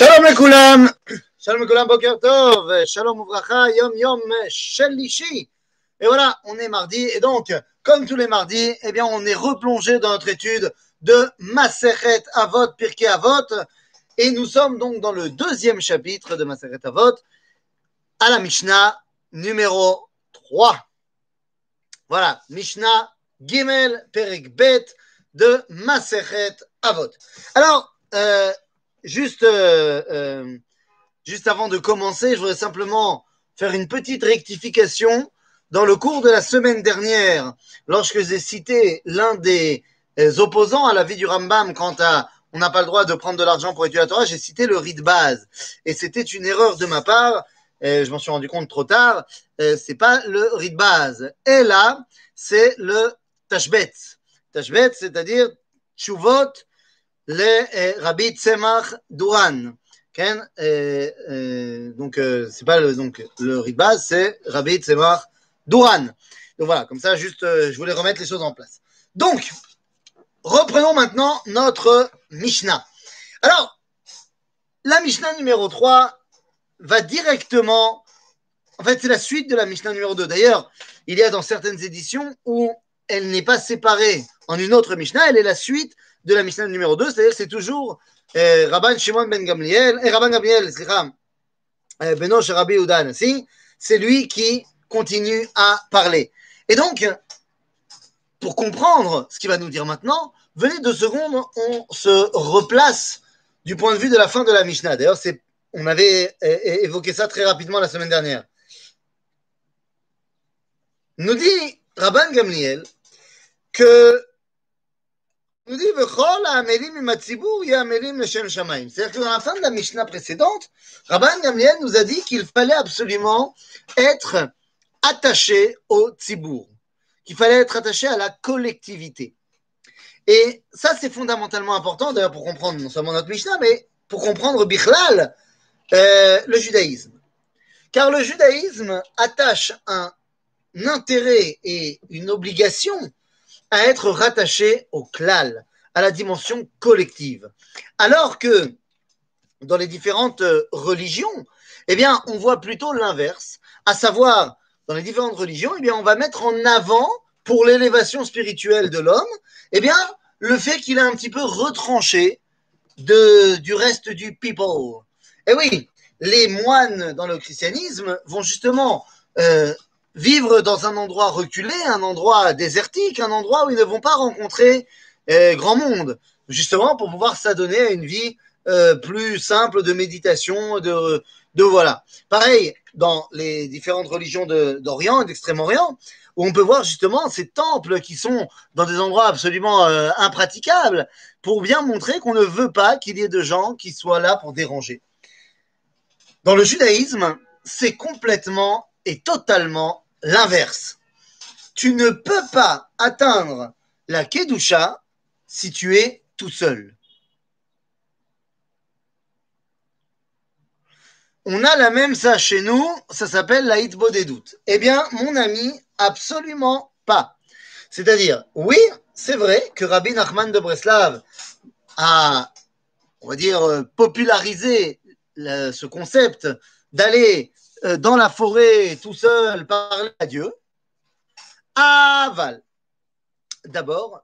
Shalom לכולם, Shalom לכולם, Boker Tov, Shalom Uvracha, Yom Yom Shelishi. Et voilà, on est mardi, et donc, comme tous les mardis, eh bien, on est replongé dans notre étude de Maseret Avot, Pirkei Avot, et nous sommes donc dans le deuxième chapitre de Maseret Avot, à la Mishnah numéro 3. Voilà, Mishnah Gimel Perek Bet de Maseret Avot. Alors, euh, juste, euh, euh, juste avant de commencer, je voudrais simplement faire une petite rectification. Dans le cours de la semaine dernière, lorsque j'ai cité l'un des euh, opposants à la vie du Rambam quant à on n'a pas le droit de prendre de l'argent pour étudier la Torah, j'ai cité le riz de base. Et c'était une erreur de ma part. Euh, je m'en suis rendu compte trop tard. Euh, c'est pas le riz de base. Et là, c'est le tashbet. Tashbet, c'est-à-dire chuvot Duran. Ken, euh, euh, donc euh, c'est pas le donc le base, c'est Rabbi Tzemach Duran. Donc voilà, comme ça, juste, euh, je voulais remettre les choses en place. Donc, reprenons maintenant notre Mishnah. Alors, la Mishnah numéro 3 va directement, en fait, c'est la suite de la Mishnah numéro 2. D'ailleurs, il y a dans certaines éditions où elle n'est pas séparée en une autre Mishnah, elle est la suite de la Mishnah numéro 2, c'est-à-dire c'est toujours euh, Rabban Shimon ben Gamliel, et Rabban Gamliel, euh, Rabbi Anassi, c'est lui qui continue à parler. Et donc, pour comprendre ce qu'il va nous dire maintenant, venez deux secondes, on se replace du point de vue de la fin de la Mishnah. D'ailleurs, on avait évoqué ça très rapidement la semaine dernière. Nous dit Rabban Gamliel que nous dit. C'est-à-dire que dans la fin de la Mishnah précédente, Rabban Gamliel nous a dit qu'il fallait absolument être attaché au tzibour, qu'il fallait être attaché à la collectivité. Et ça, c'est fondamentalement important, d'ailleurs, pour comprendre non seulement notre Mishnah, mais pour comprendre Bichlal, euh, le judaïsme. Car le judaïsme attache un intérêt et une obligation à être rattaché au klal, à la dimension collective. Alors que dans les différentes euh, religions, eh bien, on voit plutôt l'inverse, à savoir, dans les différentes religions, eh bien, on va mettre en avant, pour l'élévation spirituelle de l'homme, eh bien, le fait qu'il a un petit peu retranché de, du reste du people. Et oui, les moines dans le christianisme vont justement euh, vivre dans un endroit reculé, un endroit désertique, un endroit où ils ne vont pas rencontrer euh, grand monde, justement pour pouvoir s'adonner à une vie euh, plus simple de méditation, de, de voilà. Pareil dans les différentes religions d'Orient et d'Extrême-Orient, où on peut voir justement ces temples qui sont dans des endroits absolument euh, impraticables, pour bien montrer qu'on ne veut pas qu'il y ait de gens qui soient là pour déranger. Dans le judaïsme, c'est complètement et totalement l'inverse. Tu ne peux pas atteindre la Kedusha si tu es tout seul. On a la même ça chez nous, ça s'appelle la Hitbo des doutes. Eh bien, mon ami, absolument pas. C'est-à-dire, oui, c'est vrai que Rabbi Nachman de Breslav a, on va dire, euh, popularisé ce concept d'aller dans la forêt tout seul parler à Dieu. Aval. D'abord,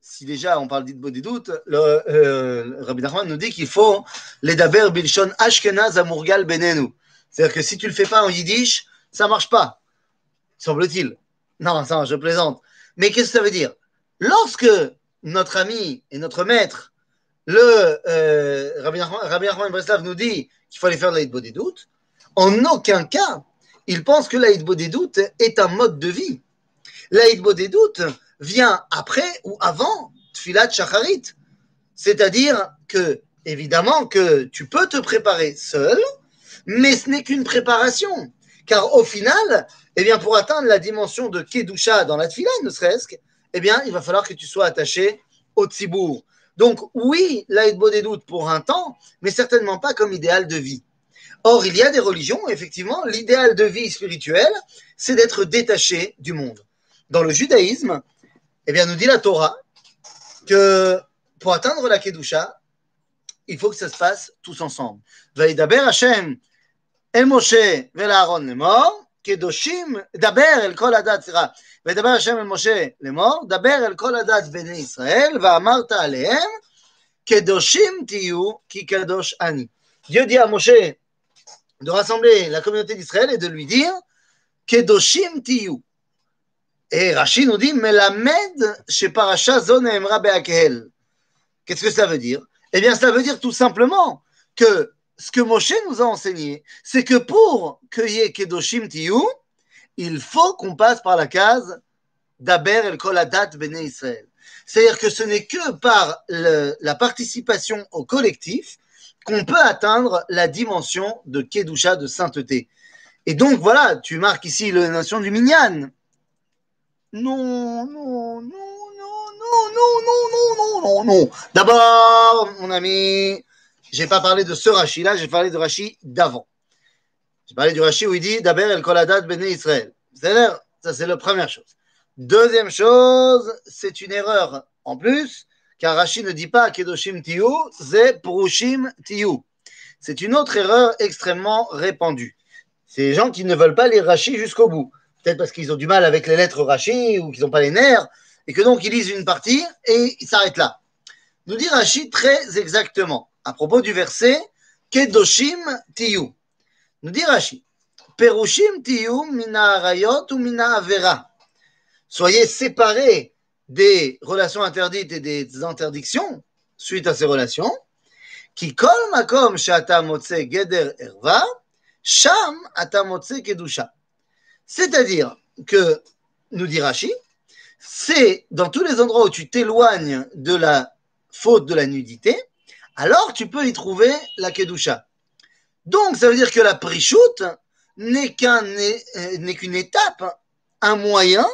si déjà on parle d'Itbo des doutes, le, euh, Rabbi Nachman nous dit qu'il faut les daber bilshon ashkenaz amurgal benenu. C'est-à-dire que si tu le fais pas en yiddish, ça marche pas, semble-t-il. Non, ça, je plaisante. Mais qu'est-ce que ça veut dire? Lorsque notre ami et notre maître, le euh, Rabbi Nachman Breslav nous dit qu'il faut aller faire de des doutes, en aucun cas, il pense que des doutes est un mode de vie. Des doutes vient après ou avant Tfilat Shacharit. C'est-à-dire que, évidemment, que tu peux te préparer seul, mais ce n'est qu'une préparation. Car au final, eh bien, pour atteindre la dimension de Kedusha dans la Tfila, ne serait-ce que, eh bien, il va falloir que tu sois attaché au Tzibour. Donc, oui, des doutes pour un temps, mais certainement pas comme idéal de vie. Or, il y a des religions, effectivement, l'idéal de vie spirituelle, c'est d'être détaché du monde. Dans le judaïsme, eh bien, nous dit la Torah que pour atteindre la Kedusha, il faut que ça se fasse tous ensemble. Vaïdaber Hashem El Moshe Aaron les morts, Kedoshim, Daber El Kol Adat, sera. Vaïdaber Hashem El Moshe les morts, Daber El Kol Adat Bene Israël, Va Amarta Alehem, Kedoshim Tiyu, Ki Kadosh Ani. Dieu dit à Moshe de rassembler la communauté d'Israël et de lui dire Kedoshim Tiyu. Et Rashi nous dit Melamed chez Parasha Zon Emra. Qu'est-ce que ça veut dire? Eh bien, ça veut dire tout simplement que ce que Moshe nous a enseigné, c'est que pour ait Kedoshim Tiyu, il faut qu'on passe par la case d'Aber el Koladat Bene Israël. C'est-à-dire que ce n'est que par la participation au collectif qu'on peut atteindre la dimension de Kedusha, de sainteté. Et donc, voilà, tu marques ici la nation du Minyan. Non, non, non, non, non, non, non, non, non, non. D'abord, mon ami, j'ai pas parlé de ce Rashi là, j'ai parlé de Rashi d'avant. J'ai parlé du Rashi où il dit Daber el Koladat Bene Israël. Ça c'est la première chose. Deuxième chose, c'est une erreur en plus, car Rashi ne dit pas Kedoshim Tiyu, c'est Purushim Tiyu. C'est une autre erreur extrêmement répandue. C'est les gens qui ne veulent pas lire Rashi jusqu'au bout. Peut-être parce qu'ils ont du mal avec les lettres Rashi ou qu'ils n'ont pas les nerfs, et que donc ils lisent une partie et ils s'arrêtent là. Nous dit Rashi très exactement, à propos du verset Kedoshim Tiyu. Nous dit Rashi, Perushim Tiyu mina arayot ou mina avera. Soyez séparés des relations interdites et des interdictions suite à ces relations. Qui kol makom shata geder erva, sham ata motze kedusha. C'est-à-dire que, nous dit Rashi, c'est dans tous les endroits où tu t'éloignes de la faute de la nudité, alors tu peux y trouver la kedusha. Donc, ça veut dire que la qu'un, n'est qu'une étape, un moyen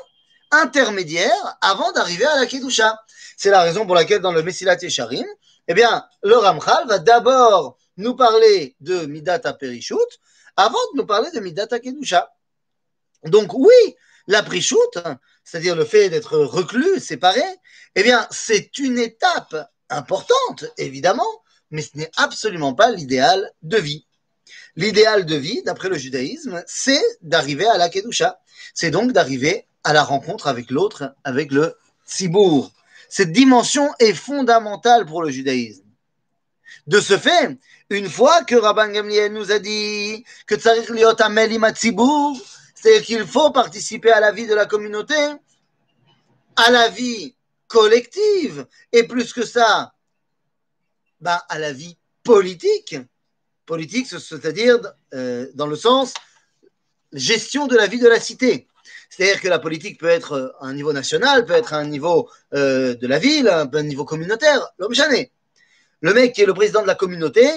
intermédiaire avant d'arriver à la kedusha. C'est la raison pour laquelle dans le Messilat Yesharim, eh bien, le Ramchal va d'abord nous parler de Midata Perishut avant de nous parler de Midata Kedusha. Donc oui, la prichoute, c'est-à-dire le fait d'être reclus, séparé, eh bien, c'est une étape importante, évidemment, mais ce n'est absolument pas l'idéal de vie. L'idéal de vie, d'après le judaïsme, c'est d'arriver à la Kedusha. C'est donc d'arriver à la rencontre avec l'autre, avec le Tzibour. Cette dimension est fondamentale pour le judaïsme. De ce fait, une fois que Rabban Gamliel nous a dit que Tzarik Liot Amel Tzibour, c'est qu'il faut participer à la vie de la communauté, à la vie collective, et plus que ça, bah, à la vie politique. Politique, c'est-à-dire euh, dans le sens gestion de la vie de la cité. C'est-à-dire que la politique peut être à un niveau national, peut être à un niveau euh, de la ville, à un niveau communautaire, l'homme jamais. Le mec qui est le président de la communauté,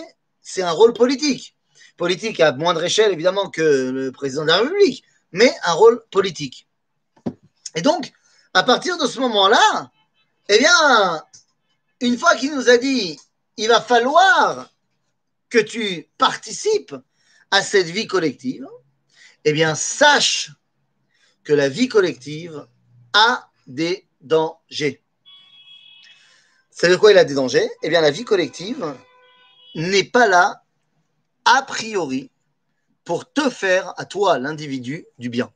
c'est un rôle politique. Politique à moindre échelle, évidemment, que le président de la République mais un rôle politique. Et donc, à partir de ce moment-là, eh bien, une fois qu'il nous a dit, il va falloir que tu participes à cette vie collective, eh bien, sache que la vie collective a des dangers. C'est de quoi il a des dangers? Eh bien, la vie collective n'est pas là, a priori, pour te faire, à toi, l'individu, du bien.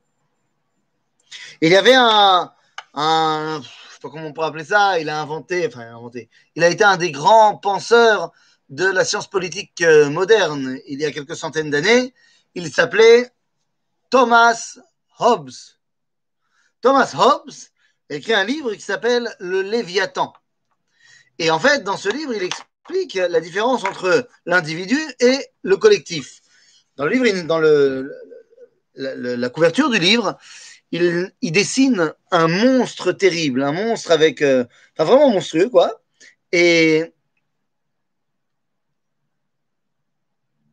Il y avait un, un, je sais pas comment on pourrait appeler ça, il a inventé, enfin, il a inventé, il a été un des grands penseurs de la science politique euh, moderne il y a quelques centaines d'années. Il s'appelait Thomas Hobbes. Thomas Hobbes écrit un livre qui s'appelle Le Léviathan. Et en fait, dans ce livre, il explique la différence entre l'individu et le collectif. Dans le livre, dans la, couverture du livre, il, dessine un monstre terrible, un monstre avec, euh, vraiment monstrueux quoi. Et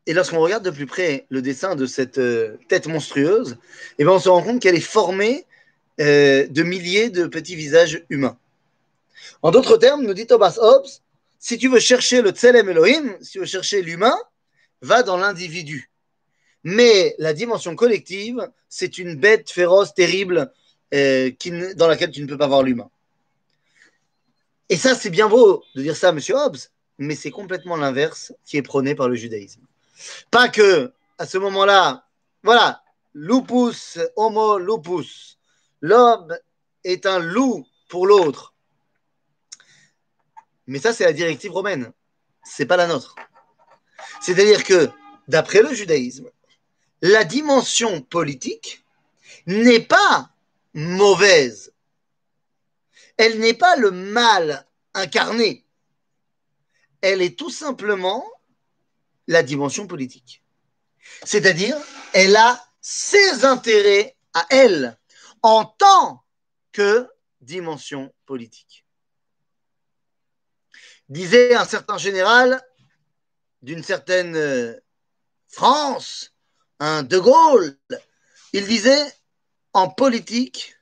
et lorsqu'on regarde de plus près le dessin de cette euh, tête monstrueuse, eh bien on se rend compte qu'elle est formée euh, de milliers de petits visages humains. En d'autres termes, nous dit Thomas Hobbes, si tu veux chercher le Tselem Elohim, si tu veux chercher l'humain, va dans l'individu. Mais la dimension collective, c'est une bête féroce, terrible, euh, dans laquelle tu ne peux pas voir l'humain. Et ça, c'est bien beau de dire ça, monsieur Hobbes, mais c'est complètement l'inverse qui est prôné par le judaïsme. Pas que, à ce moment-là, voilà, lupus, homo lupus, l'homme est un loup pour l'autre. Mais ça, c'est la directive romaine, c'est pas la nôtre. C'est-à-dire que, d'après le judaïsme, la dimension politique n'est pas mauvaise. Elle n'est pas le mal incarné. Elle est tout simplement la dimension politique. C'est-à-dire, elle a ses intérêts à elle en tant que dimension politique. Disait un certain général d'une certaine euh, France, un De Gaulle, il disait en politique,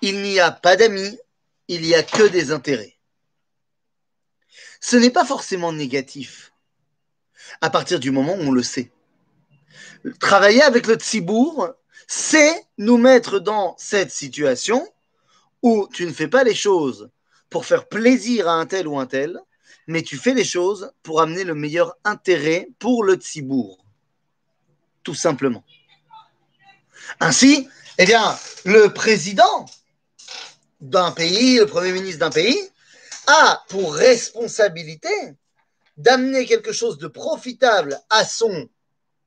il n'y a pas d'amis, il n'y a que des intérêts. Ce n'est pas forcément négatif à partir du moment où on le sait. Travailler avec le Tzibourg, c'est nous mettre dans cette situation où tu ne fais pas les choses pour faire plaisir à un tel ou un tel, mais tu fais les choses pour amener le meilleur intérêt pour le Tzibourg. Tout simplement. Ainsi, eh bien, le président d'un pays, le premier ministre d'un pays, a pour responsabilité d'amener quelque chose de profitable à son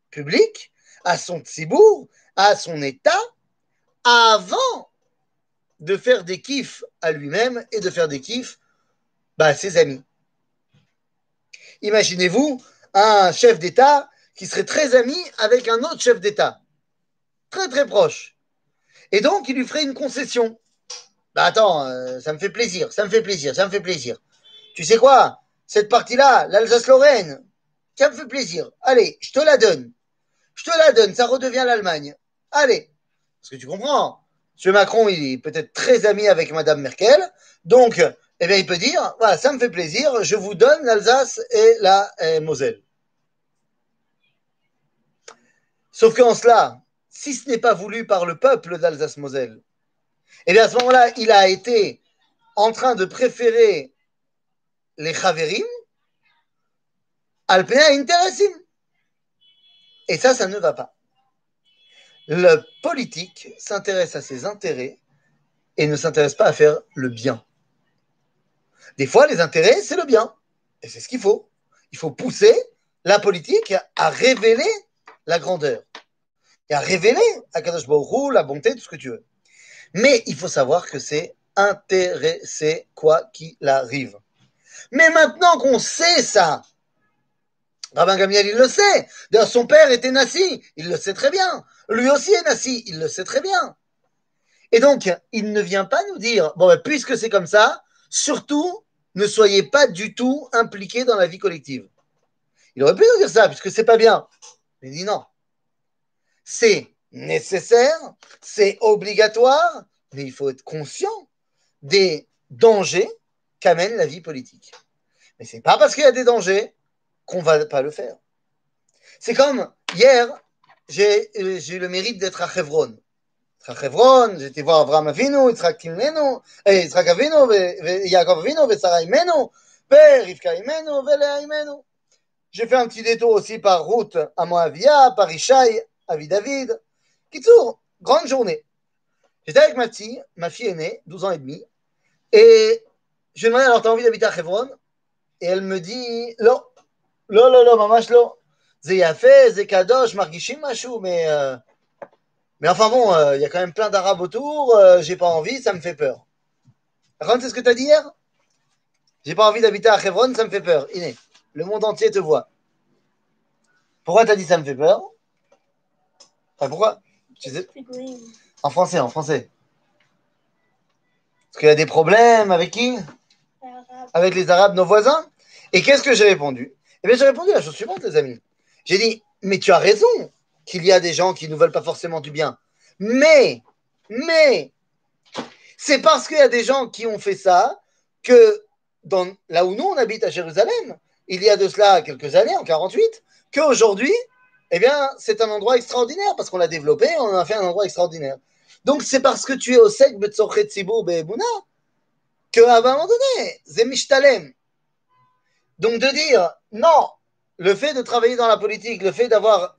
public, à son tzibour, à son État, avant de faire des kiffs à lui-même et de faire des kiffs bah, à ses amis. Imaginez-vous un chef d'État qui serait très ami avec un autre chef d'État, très très proche. Et donc, il lui ferait une concession. Bah attends, euh, ça me fait plaisir, ça me fait plaisir, ça me fait plaisir. Tu sais quoi? Cette partie-là, l'Alsace-Lorraine, ça me fait plaisir. Allez, je te la donne. Je te la donne, ça redevient l'Allemagne. Allez. Parce que tu comprends, M. Macron, il est peut-être très ami avec Mme Merkel. Donc, eh bien, il peut dire, voilà, ça me fait plaisir, je vous donne l'Alsace et la euh, Moselle. Sauf qu'en cela, si ce n'est pas voulu par le peuple d'Alsace-Moselle, eh bien à ce moment-là, il a été en train de préférer les Chaverim Alpena Interessim. Et ça, ça ne va pas. Le politique s'intéresse à ses intérêts et ne s'intéresse pas à faire le bien. Des fois, les intérêts, c'est le bien. Et c'est ce qu'il faut. Il faut pousser la politique à révéler la grandeur et à révéler à Kadosh la bonté, tout ce que tu veux. Mais il faut savoir que c'est intéressé quoi qu'il arrive. Mais maintenant qu'on sait ça, Rabban Gamiel, il le sait. D'ailleurs, son père était Nassi, il le sait très bien. Lui aussi est Nassi, il le sait très bien. Et donc, il ne vient pas nous dire, bon, ben, puisque c'est comme ça, surtout, ne soyez pas du tout impliqués dans la vie collective. Il aurait pu nous dire ça, puisque c'est pas bien. Il dit non. C'est nécessaire, c'est obligatoire, mais il faut être conscient des dangers qu'amène la vie politique. Mais c'est pas parce qu'il y a des dangers qu'on va pas le faire. C'est comme hier, j'ai eu le mérite d'être à Chevron. À j'étais voir Abraham Avinu, Yitzhak Imenu, Yitzhak Avinu, Yaakov Avinu, Sarah Imenu, Père Rivka Imenu, Léa Imenu. J'ai fait un petit détour aussi par route à Moavia, par Ishaï, Avi David, Kitsour, grande journée. J'étais avec ma fille, ma fille aînée, 12 ans et demi, et je lui ai demandé alors, t'as envie d'habiter à Hebron? Et elle me dit, non, non, non, mamash, non. C'est yafé, c'est kadosh, margishim, machou, mais, euh, mais enfin bon, euh, il y a quand même plein d'arabes autour, euh, j'ai pas envie, ça me fait peur. Ron, c'est ce que tu as dit hier? J'ai pas envie d'habiter à Hebron, ça me fait peur. Iné, le monde entier te voit. Pourquoi t'as dit ça me fait peur? Pourquoi? En français, en français. Parce qu'il y a des problèmes avec qui? Avec les Arabes, nos voisins? Et qu'est-ce que j'ai répondu? Eh bien, j'ai répondu la chose suivante, les amis. J'ai dit, mais tu as raison qu'il y a des gens qui ne veulent pas forcément du bien. Mais, mais, c'est parce qu'il y a des gens qui ont fait ça que dans, là où nous, on habite à Jérusalem, il y a de cela quelques années, en 48, qu'aujourd'hui, eh bien, c'est un endroit extraordinaire parce qu'on l'a développé, on en a fait un endroit extraordinaire. Donc, c'est parce que tu es au sec que, à un moment donné, Zemishtalem. Donc de dire non, le fait de travailler dans la politique, le fait d'avoir